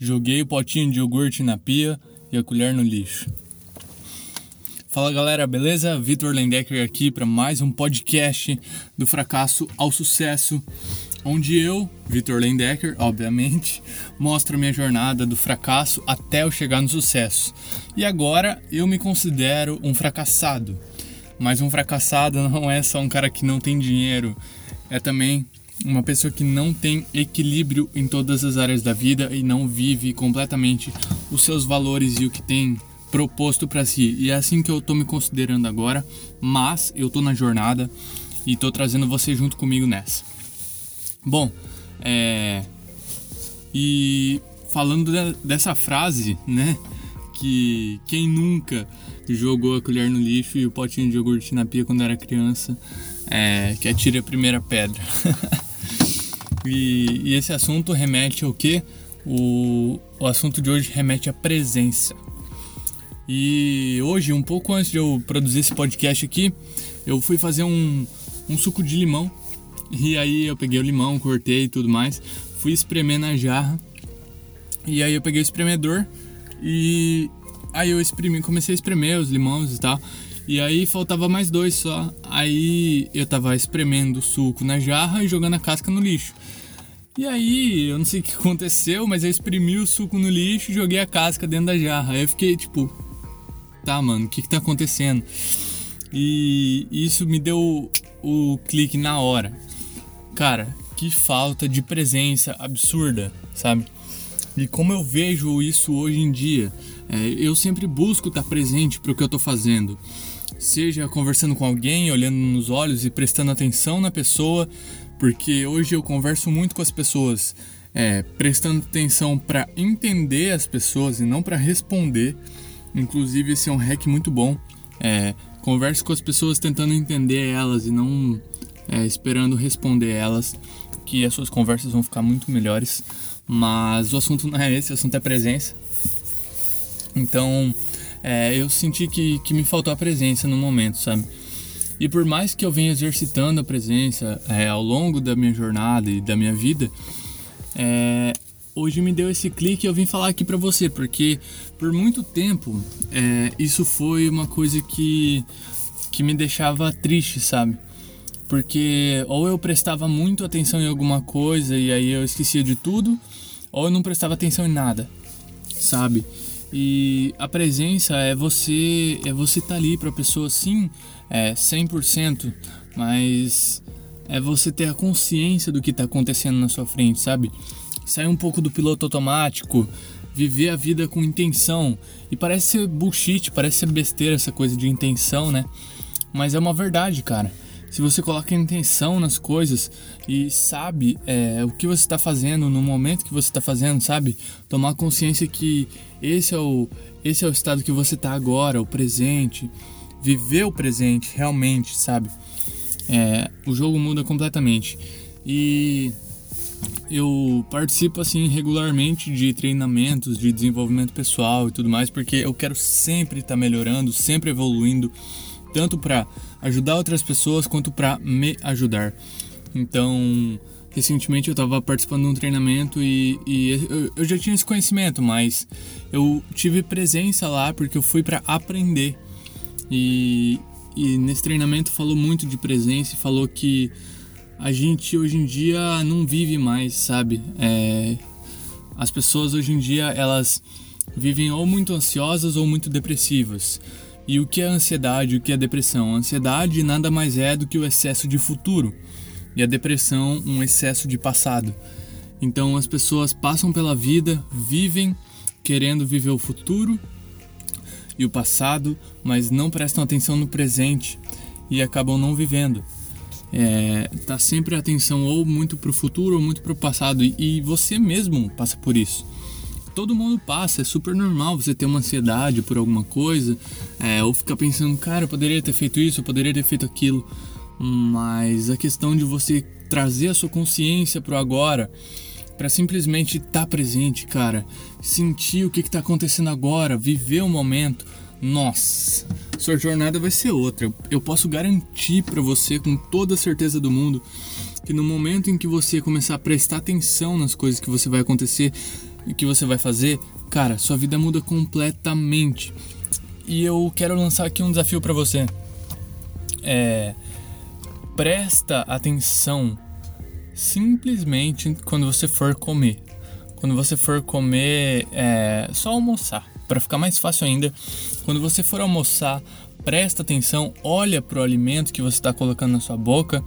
Joguei o potinho de iogurte na pia e a colher no lixo. Fala galera, beleza? Vitor Lendecker aqui para mais um podcast do fracasso ao sucesso, onde eu, Vitor Lendecker, obviamente, mostro a minha jornada do fracasso até eu chegar no sucesso. E agora eu me considero um fracassado. Mas um fracassado não é só um cara que não tem dinheiro, é também uma pessoa que não tem equilíbrio em todas as áreas da vida e não vive completamente os seus valores e o que tem proposto para si. E é assim que eu tô me considerando agora, mas eu tô na jornada e tô trazendo você junto comigo nessa. Bom, é e falando de, dessa frase, né, que quem nunca jogou a colher no lixo e o potinho de iogurte na pia quando era criança, é, que atire a primeira pedra. E, e esse assunto remete ao que? O, o assunto de hoje remete à presença. E hoje, um pouco antes de eu produzir esse podcast aqui, eu fui fazer um, um suco de limão. E aí eu peguei o limão, cortei e tudo mais, fui espremer na jarra. E aí eu peguei o espremedor e aí eu comecei a espremer os limões e tal. E aí faltava mais dois só. Aí eu tava espremendo o suco na jarra e jogando a casca no lixo. E aí, eu não sei o que aconteceu, mas eu exprimi o suco no lixo e joguei a casca dentro da jarra. Aí eu fiquei tipo, tá, mano, o que que tá acontecendo? E isso me deu o, o clique na hora. Cara, que falta de presença absurda, sabe? E como eu vejo isso hoje em dia, é, eu sempre busco estar presente para o que eu estou fazendo, seja conversando com alguém, olhando nos olhos e prestando atenção na pessoa, porque hoje eu converso muito com as pessoas, é, prestando atenção para entender as pessoas e não para responder. Inclusive, esse é um hack muito bom. É, converse com as pessoas tentando entender elas e não é, esperando responder elas, que as suas conversas vão ficar muito melhores. Mas o assunto não é esse, o assunto é presença. Então, é, eu senti que, que me faltou a presença no momento, sabe? E por mais que eu venha exercitando a presença é, ao longo da minha jornada e da minha vida, é, hoje me deu esse clique e eu vim falar aqui para você, porque por muito tempo é, isso foi uma coisa que, que me deixava triste, sabe? Porque ou eu prestava muito atenção em alguma coisa e aí eu esquecia de tudo, ou eu não prestava atenção em nada, sabe? E a presença é você é você estar tá ali para a pessoa sim, é 100%, mas é você ter a consciência do que está acontecendo na sua frente, sabe? Sair um pouco do piloto automático, viver a vida com intenção. E parece ser bullshit, parece ser besteira essa coisa de intenção, né? Mas é uma verdade, cara se você coloca intenção nas coisas e sabe é, o que você está fazendo no momento que você está fazendo, sabe? Tomar consciência que esse é o, esse é o estado que você está agora, o presente. Viver o presente realmente, sabe? É, o jogo muda completamente. E eu participo assim regularmente de treinamentos de desenvolvimento pessoal e tudo mais, porque eu quero sempre estar tá melhorando, sempre evoluindo tanto para ajudar outras pessoas quanto para me ajudar. Então, recentemente eu estava participando de um treinamento e, e eu, eu, já tinha esse conhecimento, mas eu tive presença lá porque eu fui para aprender. E, e nesse treinamento falou muito de presença e falou que a gente hoje em dia não vive mais, sabe? É, as pessoas hoje em dia elas vivem ou muito ansiosas ou muito depressivas. E o que é ansiedade, o que é depressão? A ansiedade nada mais é do que o excesso de futuro, e a depressão, um excesso de passado. Então as pessoas passam pela vida, vivem querendo viver o futuro e o passado, mas não prestam atenção no presente e acabam não vivendo. É, tá sempre atenção ou muito para o futuro ou muito para o passado e, e você mesmo passa por isso todo mundo passa, é super normal você ter uma ansiedade por alguma coisa, é, ou ficar pensando, cara, eu poderia ter feito isso, eu poderia ter feito aquilo. Mas a questão de você trazer a sua consciência pro agora, para simplesmente estar tá presente, cara, sentir o que está acontecendo agora, viver o momento, nossa, sua jornada vai ser outra. Eu posso garantir para você com toda a certeza do mundo que no momento em que você começar a prestar atenção nas coisas que você vai acontecer, que você vai fazer, cara, sua vida muda completamente. E eu quero lançar aqui um desafio para você. É, presta atenção simplesmente quando você for comer. Quando você for comer, é, só almoçar, para ficar mais fácil ainda. Quando você for almoçar, presta atenção, olha para o alimento que você está colocando na sua boca,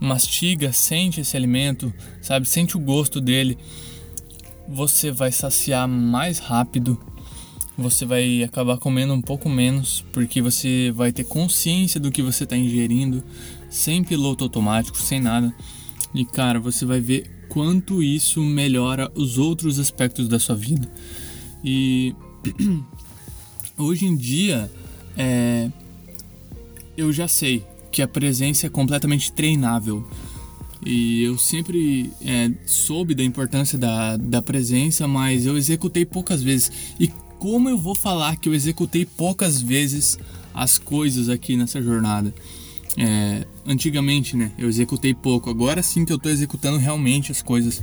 mastiga, sente esse alimento, sabe? Sente o gosto dele. Você vai saciar mais rápido. Você vai acabar comendo um pouco menos, porque você vai ter consciência do que você está ingerindo, sem piloto automático, sem nada. E cara, você vai ver quanto isso melhora os outros aspectos da sua vida. E hoje em dia, é, eu já sei que a presença é completamente treinável. E eu sempre é, soube da importância da, da presença, mas eu executei poucas vezes. E como eu vou falar que eu executei poucas vezes as coisas aqui nessa jornada? É, antigamente, né? Eu executei pouco. Agora sim que eu tô executando realmente as coisas.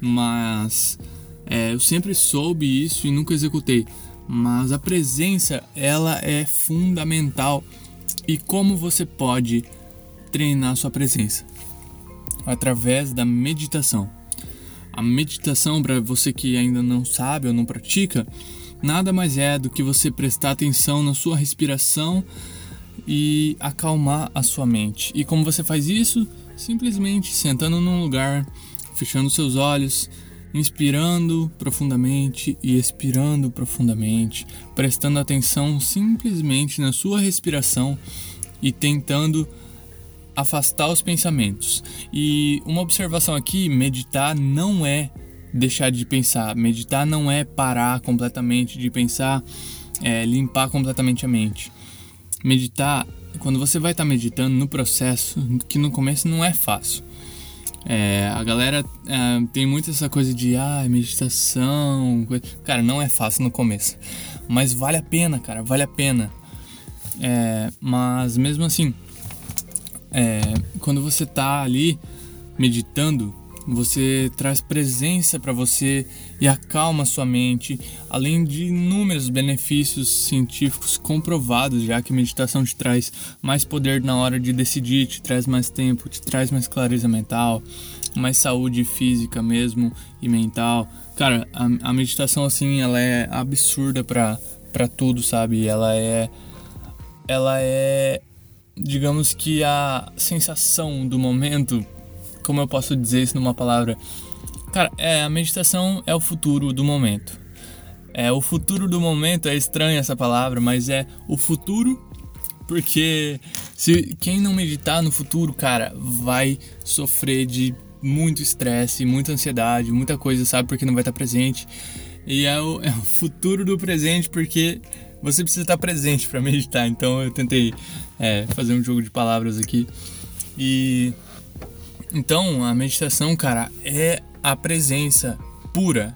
Mas é, eu sempre soube isso e nunca executei. Mas a presença, ela é fundamental. E como você pode treinar sua presença? Através da meditação. A meditação, para você que ainda não sabe ou não pratica, nada mais é do que você prestar atenção na sua respiração e acalmar a sua mente. E como você faz isso? Simplesmente sentando num lugar, fechando seus olhos, inspirando profundamente e expirando profundamente, prestando atenção simplesmente na sua respiração e tentando afastar os pensamentos. E uma observação aqui: meditar não é deixar de pensar, meditar não é parar completamente de pensar, é limpar completamente a mente meditar, quando você vai estar tá meditando no processo, que no começo não é fácil. É, a galera é, tem muito essa coisa de ah, meditação. Cara, não é fácil no começo. Mas vale a pena, cara, vale a pena. É, mas mesmo assim, é, quando você tá ali meditando, você traz presença para você e acalma sua mente, além de inúmeros benefícios científicos comprovados, já que meditação te traz mais poder na hora de decidir, te traz mais tempo, te traz mais clareza mental, mais saúde física mesmo e mental. Cara, a, a meditação assim, ela é absurda para para tudo, sabe? Ela é ela é digamos que a sensação do momento como eu posso dizer isso numa palavra? Cara, é, a meditação é o futuro do momento. É, o futuro do momento é estranha essa palavra, mas é o futuro porque se quem não meditar no futuro, cara, vai sofrer de muito estresse, muita ansiedade, muita coisa, sabe? Porque não vai estar presente. E é o, é o futuro do presente porque você precisa estar presente para meditar. Então eu tentei é, fazer um jogo de palavras aqui. E então, a meditação, cara, é a presença pura.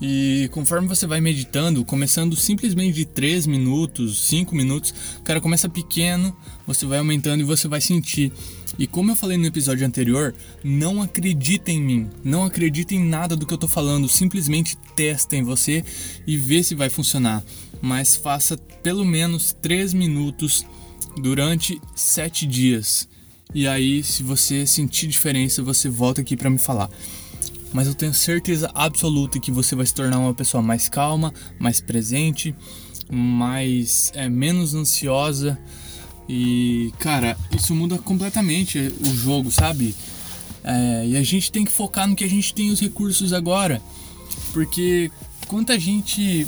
E conforme você vai meditando, começando simplesmente de 3 minutos, 5 minutos, cara, começa pequeno, você vai aumentando e você vai sentir. E como eu falei no episódio anterior, não acredita em mim, não acredita em nada do que eu tô falando, simplesmente testa em você e vê se vai funcionar. Mas faça pelo menos 3 minutos durante 7 dias. E aí, se você sentir diferença, você volta aqui para me falar. Mas eu tenho certeza absoluta que você vai se tornar uma pessoa mais calma, mais presente, mais é, menos ansiosa. E, cara, isso muda completamente o jogo, sabe? É, e a gente tem que focar no que a gente tem os recursos agora. Porque quanta gente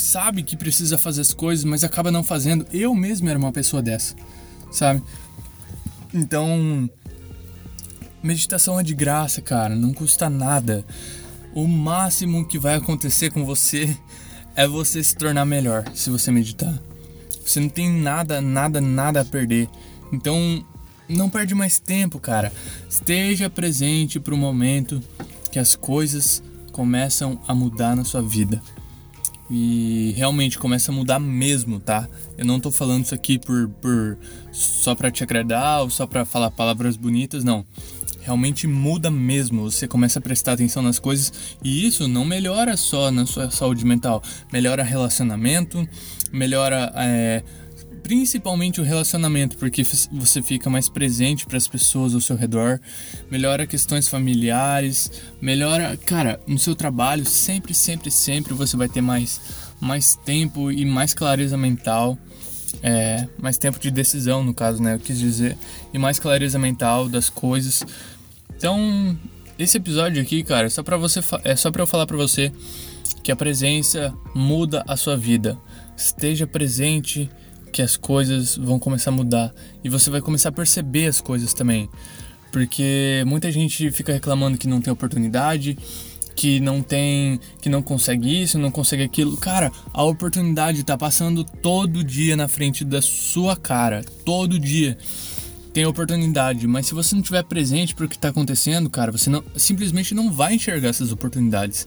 sabe que precisa fazer as coisas, mas acaba não fazendo. Eu mesmo era uma pessoa dessa, sabe? Então, meditação é de graça, cara, não custa nada. O máximo que vai acontecer com você é você se tornar melhor se você meditar. Você não tem nada, nada, nada a perder. Então, não perde mais tempo, cara. Esteja presente para o momento que as coisas começam a mudar na sua vida e realmente começa a mudar mesmo, tá? Eu não tô falando isso aqui por, por só para te agradar ou só para falar palavras bonitas, não. realmente muda mesmo. Você começa a prestar atenção nas coisas e isso não melhora só na sua saúde mental, melhora relacionamento, melhora é, principalmente o relacionamento, porque você fica mais presente para as pessoas ao seu redor, melhora questões familiares, melhora, cara, no seu trabalho, sempre, sempre, sempre você vai ter mais, mais tempo e mais clareza mental. É, mais tempo de decisão, no caso, né? Eu quis dizer, e mais clareza mental das coisas. Então, esse episódio aqui, cara, só para você é só para eu falar para você que a presença muda a sua vida. Esteja presente que as coisas vão começar a mudar e você vai começar a perceber as coisas também. Porque muita gente fica reclamando que não tem oportunidade, que não tem, que não consegue isso, não consegue aquilo. Cara, a oportunidade tá passando todo dia na frente da sua cara, todo dia. Tem oportunidade, mas se você não estiver presente para o que está acontecendo, cara, você não, simplesmente não vai enxergar essas oportunidades.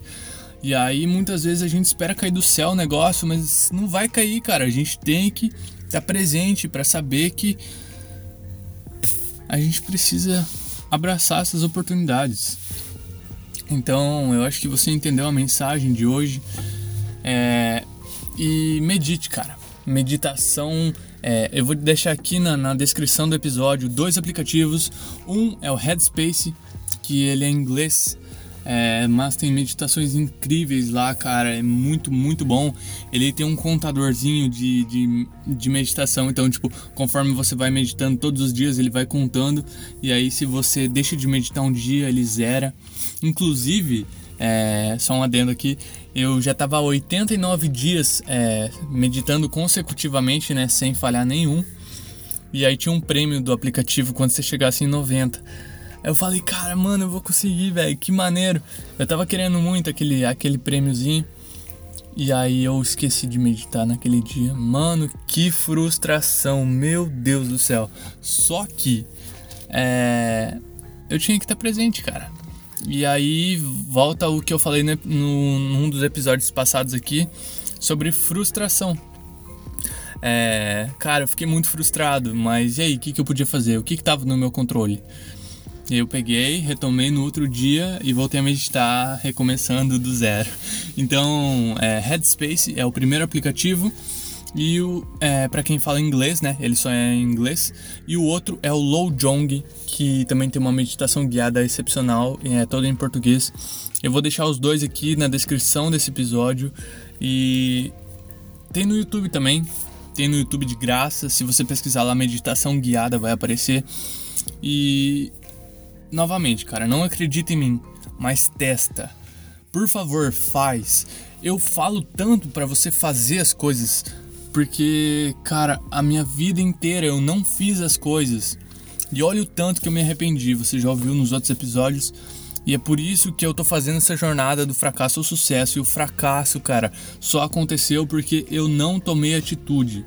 E aí muitas vezes a gente espera cair do céu o negócio, mas não vai cair, cara. A gente tem que estar tá presente para saber que a gente precisa abraçar essas oportunidades. Então, eu acho que você entendeu a mensagem de hoje. É, e medite, cara. Meditação. É, eu vou deixar aqui na, na descrição do episódio dois aplicativos. Um é o Headspace, que ele é em inglês é, mas tem meditações incríveis lá, cara. É muito, muito bom. Ele tem um contadorzinho de, de, de, meditação. Então, tipo, conforme você vai meditando todos os dias, ele vai contando. E aí, se você deixa de meditar um dia, ele zera. Inclusive, é, só um adendo aqui, eu já estava 89 dias é, meditando consecutivamente, né? Sem falhar nenhum. E aí tinha um prêmio do aplicativo quando você chegasse em 90. Eu falei, cara, mano, eu vou conseguir, velho, que maneiro. Eu tava querendo muito aquele, aquele prêmiozinho. E aí eu esqueci de meditar naquele dia. Mano, que frustração, meu Deus do céu. Só que é, eu tinha que estar presente, cara. E aí volta o que eu falei né, no, num dos episódios passados aqui sobre frustração. É, cara, eu fiquei muito frustrado, mas e aí, o que, que eu podia fazer? O que estava no meu controle? Eu peguei, retomei no outro dia e voltei a meditar, recomeçando do zero. Então, é, Headspace é o primeiro aplicativo e o é, para quem fala inglês, né? Ele só é em inglês. E o outro é o Low Jong, que também tem uma meditação guiada excepcional, é todo em português. Eu vou deixar os dois aqui na descrição desse episódio e tem no YouTube também. Tem no YouTube de graça. Se você pesquisar lá meditação guiada, vai aparecer. E novamente, cara, não acredita em mim, mas testa. Por favor, faz. Eu falo tanto para você fazer as coisas porque, cara, a minha vida inteira eu não fiz as coisas. E olha o tanto que eu me arrependi, você já ouviu nos outros episódios. E é por isso que eu tô fazendo essa jornada do fracasso ao sucesso. E o fracasso, cara, só aconteceu porque eu não tomei atitude.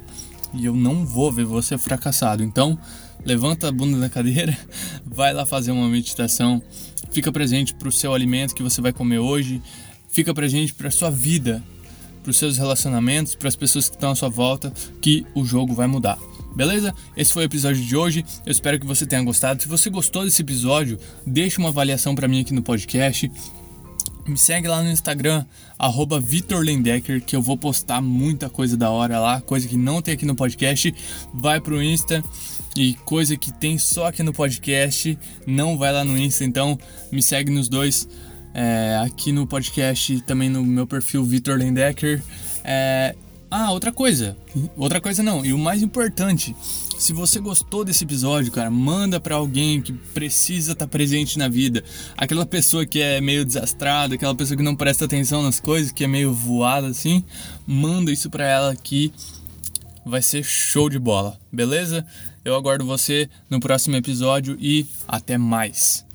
E eu não vou ver você fracassado. Então, levanta a bunda da cadeira, vai lá fazer uma meditação, fica presente para o seu alimento que você vai comer hoje, fica presente para a sua vida, para os seus relacionamentos, para as pessoas que estão à sua volta, que o jogo vai mudar. Beleza? Esse foi o episódio de hoje. Eu espero que você tenha gostado. Se você gostou desse episódio, deixe uma avaliação para mim aqui no podcast. Me segue lá no Instagram, arroba que eu vou postar muita coisa da hora lá, coisa que não tem aqui no podcast. Vai pro Insta, e coisa que tem só aqui no podcast, não vai lá no Insta, então me segue nos dois. É, aqui no podcast, também no meu perfil Vitor Lendecker. É, ah, outra coisa. Outra coisa não. E o mais importante, se você gostou desse episódio, cara, manda para alguém que precisa estar tá presente na vida. Aquela pessoa que é meio desastrada, aquela pessoa que não presta atenção nas coisas, que é meio voada assim, manda isso para ela aqui vai ser show de bola, beleza? Eu aguardo você no próximo episódio e até mais.